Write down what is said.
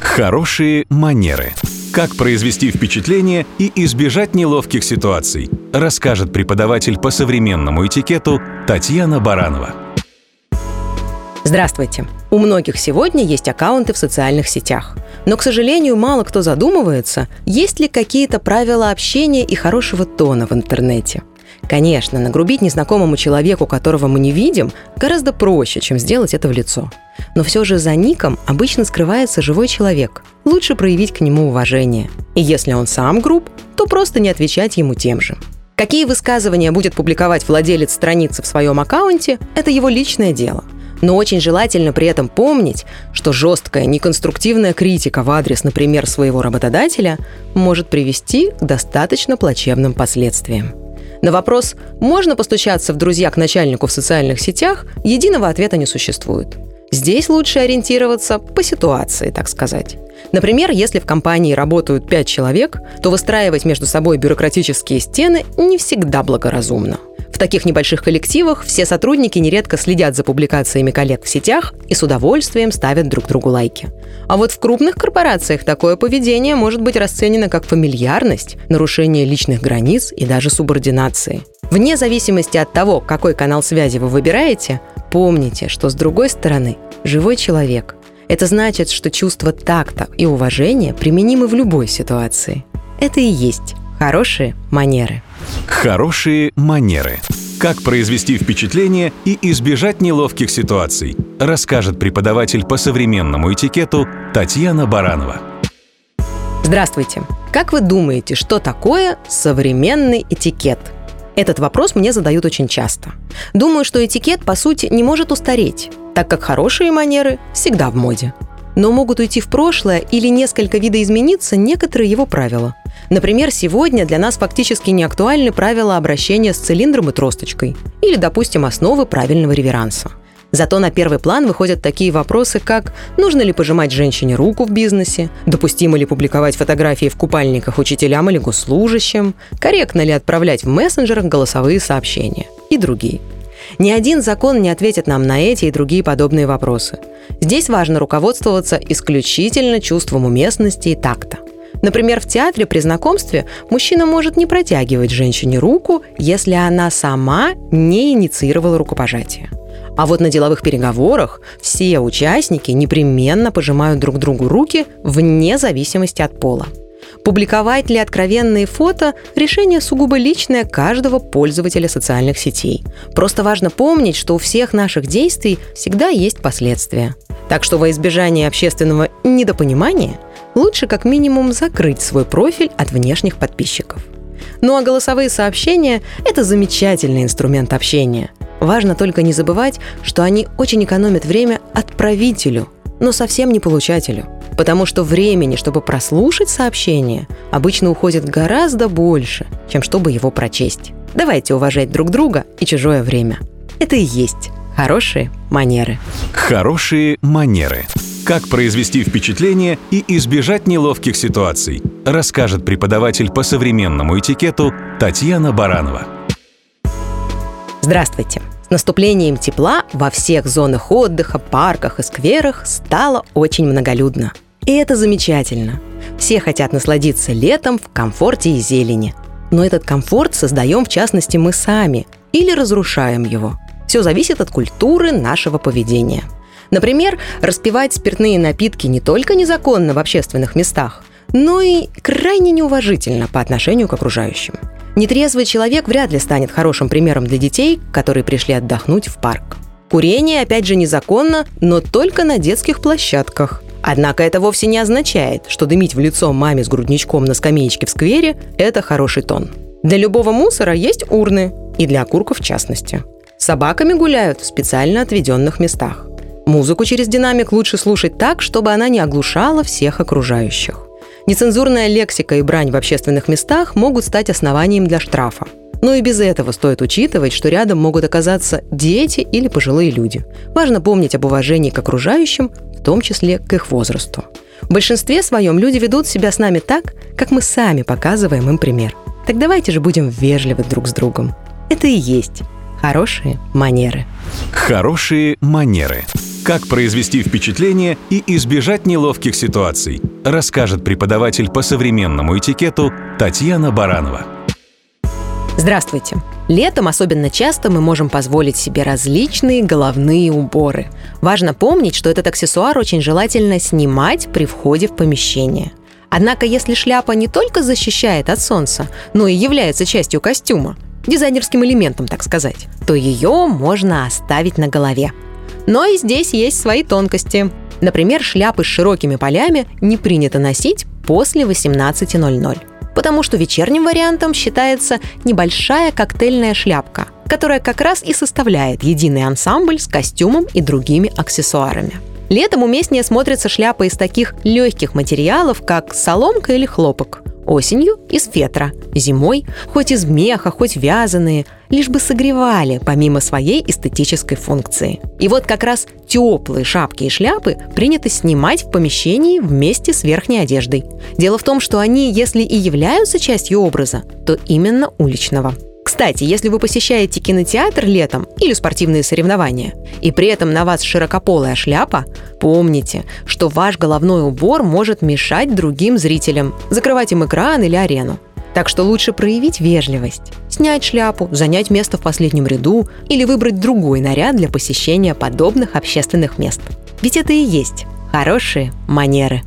Хорошие манеры. Как произвести впечатление и избежать неловких ситуаций, расскажет преподаватель по современному этикету Татьяна Баранова. Здравствуйте! У многих сегодня есть аккаунты в социальных сетях. Но, к сожалению, мало кто задумывается, есть ли какие-то правила общения и хорошего тона в интернете. Конечно, нагрубить незнакомому человеку, которого мы не видим, гораздо проще, чем сделать это в лицо. Но все же за ником обычно скрывается живой человек. Лучше проявить к нему уважение. И если он сам груб, то просто не отвечать ему тем же. Какие высказывания будет публиковать владелец страницы в своем аккаунте – это его личное дело – но очень желательно при этом помнить, что жесткая, неконструктивная критика в адрес, например, своего работодателя может привести к достаточно плачевным последствиям. На вопрос «можно постучаться в друзья к начальнику в социальных сетях?» единого ответа не существует. Здесь лучше ориентироваться по ситуации, так сказать. Например, если в компании работают пять человек, то выстраивать между собой бюрократические стены не всегда благоразумно – таких небольших коллективах все сотрудники нередко следят за публикациями коллег в сетях и с удовольствием ставят друг другу лайки. А вот в крупных корпорациях такое поведение может быть расценено как фамильярность, нарушение личных границ и даже субординации. Вне зависимости от того, какой канал связи вы выбираете, помните, что с другой стороны живой человек. Это значит, что чувство такта и уважения применимы в любой ситуации. Это и есть хорошие манеры. Хорошие манеры. Как произвести впечатление и избежать неловких ситуаций, расскажет преподаватель по современному этикету Татьяна Баранова. Здравствуйте! Как вы думаете, что такое современный этикет? Этот вопрос мне задают очень часто. Думаю, что этикет, по сути, не может устареть, так как хорошие манеры всегда в моде но могут уйти в прошлое или несколько видоизмениться некоторые его правила. Например, сегодня для нас фактически не актуальны правила обращения с цилиндром и тросточкой или, допустим, основы правильного реверанса. Зато на первый план выходят такие вопросы, как нужно ли пожимать женщине руку в бизнесе, допустимо ли публиковать фотографии в купальниках учителям или госслужащим, корректно ли отправлять в мессенджерах голосовые сообщения и другие – ни один закон не ответит нам на эти и другие подобные вопросы. Здесь важно руководствоваться исключительно чувством уместности и такта. Например, в театре при знакомстве мужчина может не протягивать женщине руку, если она сама не инициировала рукопожатие. А вот на деловых переговорах все участники непременно пожимают друг другу руки вне зависимости от пола. Публиковать ли откровенные фото – решение сугубо личное каждого пользователя социальных сетей. Просто важно помнить, что у всех наших действий всегда есть последствия. Так что во избежание общественного недопонимания лучше как минимум закрыть свой профиль от внешних подписчиков. Ну а голосовые сообщения – это замечательный инструмент общения. Важно только не забывать, что они очень экономят время отправителю, но совсем не получателю – потому что времени, чтобы прослушать сообщение, обычно уходит гораздо больше, чем чтобы его прочесть. Давайте уважать друг друга и чужое время. Это и есть хорошие манеры. Хорошие манеры. Как произвести впечатление и избежать неловких ситуаций, расскажет преподаватель по современному этикету Татьяна Баранова. Здравствуйте! С наступлением тепла во всех зонах отдыха, парках и скверах стало очень многолюдно. И это замечательно. Все хотят насладиться летом в комфорте и зелени. Но этот комфорт создаем в частности мы сами или разрушаем его. Все зависит от культуры нашего поведения. Например, распивать спиртные напитки не только незаконно в общественных местах, но и крайне неуважительно по отношению к окружающим. Нетрезвый человек вряд ли станет хорошим примером для детей, которые пришли отдохнуть в парк. Курение, опять же, незаконно, но только на детских площадках. Однако это вовсе не означает, что дымить в лицо маме с грудничком на скамеечке в сквере – это хороший тон. Для любого мусора есть урны, и для окурков в частности. Собаками гуляют в специально отведенных местах. Музыку через динамик лучше слушать так, чтобы она не оглушала всех окружающих. Нецензурная лексика и брань в общественных местах могут стать основанием для штрафа. Но и без этого стоит учитывать, что рядом могут оказаться дети или пожилые люди. Важно помнить об уважении к окружающим, в том числе к их возрасту. В большинстве своем люди ведут себя с нами так, как мы сами показываем им пример. Так давайте же будем вежливы друг с другом. Это и есть хорошие манеры. Хорошие манеры. Как произвести впечатление и избежать неловких ситуаций, расскажет преподаватель по современному этикету Татьяна Баранова. Здравствуйте! Летом особенно часто мы можем позволить себе различные головные уборы. Важно помнить, что этот аксессуар очень желательно снимать при входе в помещение. Однако, если шляпа не только защищает от солнца, но и является частью костюма, дизайнерским элементом, так сказать, то ее можно оставить на голове. Но и здесь есть свои тонкости. Например, шляпы с широкими полями не принято носить после 18.00 потому что вечерним вариантом считается небольшая коктейльная шляпка, которая как раз и составляет единый ансамбль с костюмом и другими аксессуарами. Летом уместнее смотрятся шляпы из таких легких материалов, как соломка или хлопок. Осенью – из фетра, зимой – хоть из меха, хоть вязаные, лишь бы согревали помимо своей эстетической функции. И вот как раз теплые шапки и шляпы принято снимать в помещении вместе с верхней одеждой. Дело в том, что они, если и являются частью образа, то именно уличного. Кстати, если вы посещаете кинотеатр летом или спортивные соревнования, и при этом на вас широкополая шляпа, помните, что ваш головной убор может мешать другим зрителям, закрывать им экран или арену. Так что лучше проявить вежливость, снять шляпу, занять место в последнем ряду или выбрать другой наряд для посещения подобных общественных мест. Ведь это и есть хорошие манеры.